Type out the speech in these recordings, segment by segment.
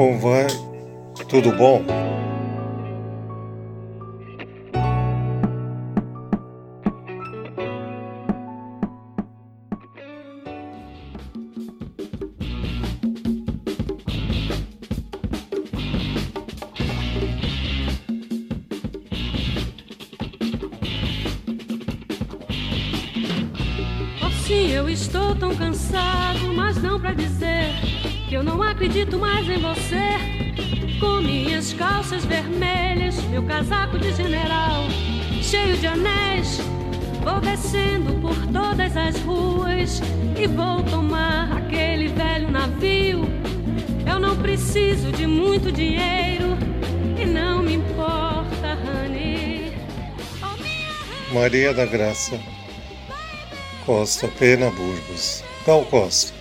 Como vai? Tudo bom? Sim, eu estou tão cansado, mas não pra dizer que eu não acredito mais em você. Com minhas calças vermelhas, meu casaco de general, cheio de anéis, vou descendo por todas as ruas e vou tomar aquele velho navio. Eu não preciso de muito dinheiro e não me importa, honey. Oh. Maria da Graça Costa Pena Burgos. Gal Costa.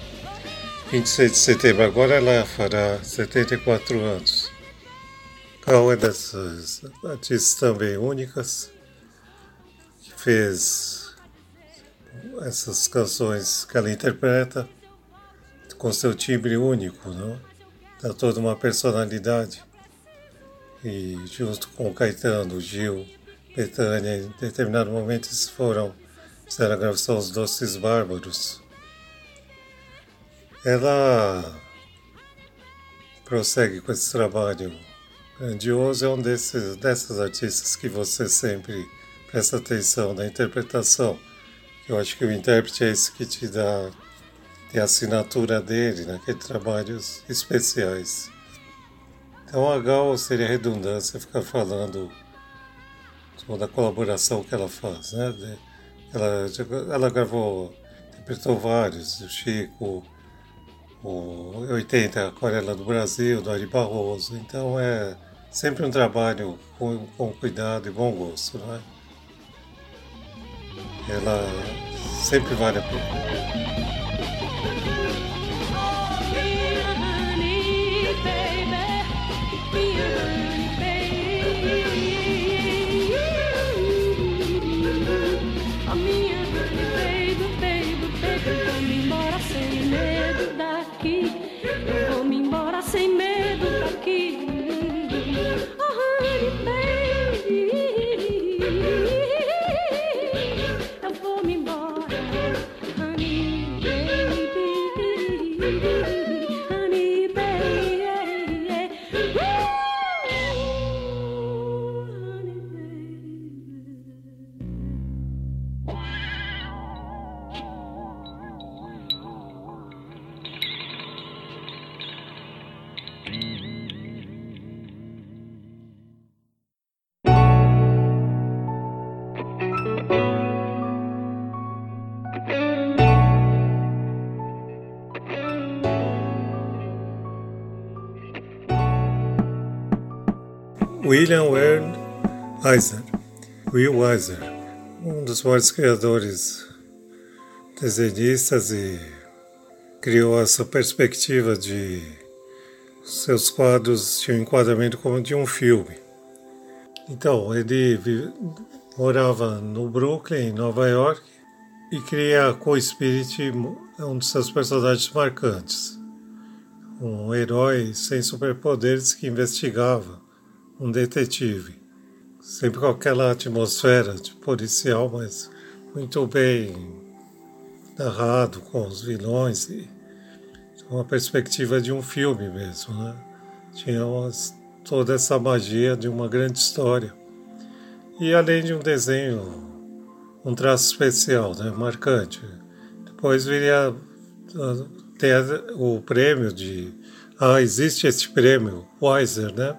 26 de setembro, agora ela fará 74 anos. Gal é dessas artistas também únicas que fez essas canções que ela interpreta com seu timbre único, não? Dá toda uma personalidade. E junto com Caetano, Gil, Betânia, em determinado momento eles foram fizeram a gravação Os Doces Bárbaros. Ela prossegue com esse trabalho grandioso, é um desses, dessas artistas que você sempre presta atenção na interpretação. Eu acho que o intérprete é esse que te dá a assinatura dele naqueles trabalhos especiais. Então a Gal seria redundância ficar falando toda a colaboração que ela faz, né? Ela, ela gravou, interpretou vários, o Chico, o 80, Aquarela do Brasil, do Ari Barroso. Então é sempre um trabalho com, com cuidado e bom gosto, não é? Ela sempre vale a pena. Sem William Wern Eisner, Will Eisner, um dos maiores criadores desenhistas e criou essa perspectiva de seus quadros tinham um enquadramento como de um filme. Então, ele vi- morava no Brooklyn, em Nova York, e cria a Co-Spirit, é um dos seus personagens marcantes. Um herói sem superpoderes que investigava um detetive. Sempre com aquela atmosfera de policial, mas muito bem narrado, com os vilões e uma perspectiva de um filme mesmo, né? Tinha umas- toda essa magia de uma grande história. E além de um desenho, um traço especial, né? Marcante. Depois viria ah, ter o prêmio de... Ah, existe esse prêmio, Weiser, né?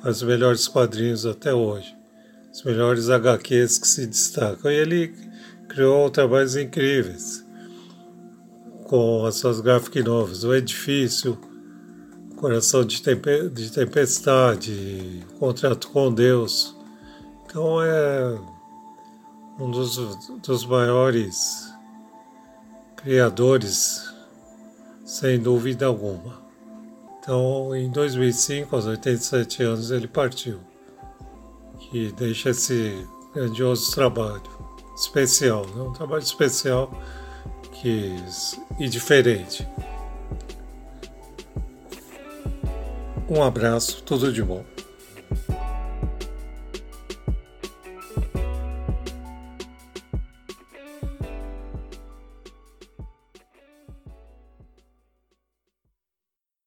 Para os melhores quadrinhos até hoje. Os melhores HQs que se destacam. E ele criou trabalhos incríveis com as suas graphic novels, O Edifício, Coração de, Tempe- de Tempestade, Contrato com Deus. Então é um dos, dos maiores criadores, sem dúvida alguma. Então, em 2005, aos 87 anos, ele partiu. Que deixa esse grandioso trabalho especial, né? um trabalho especial que, e diferente. Um abraço, tudo de bom.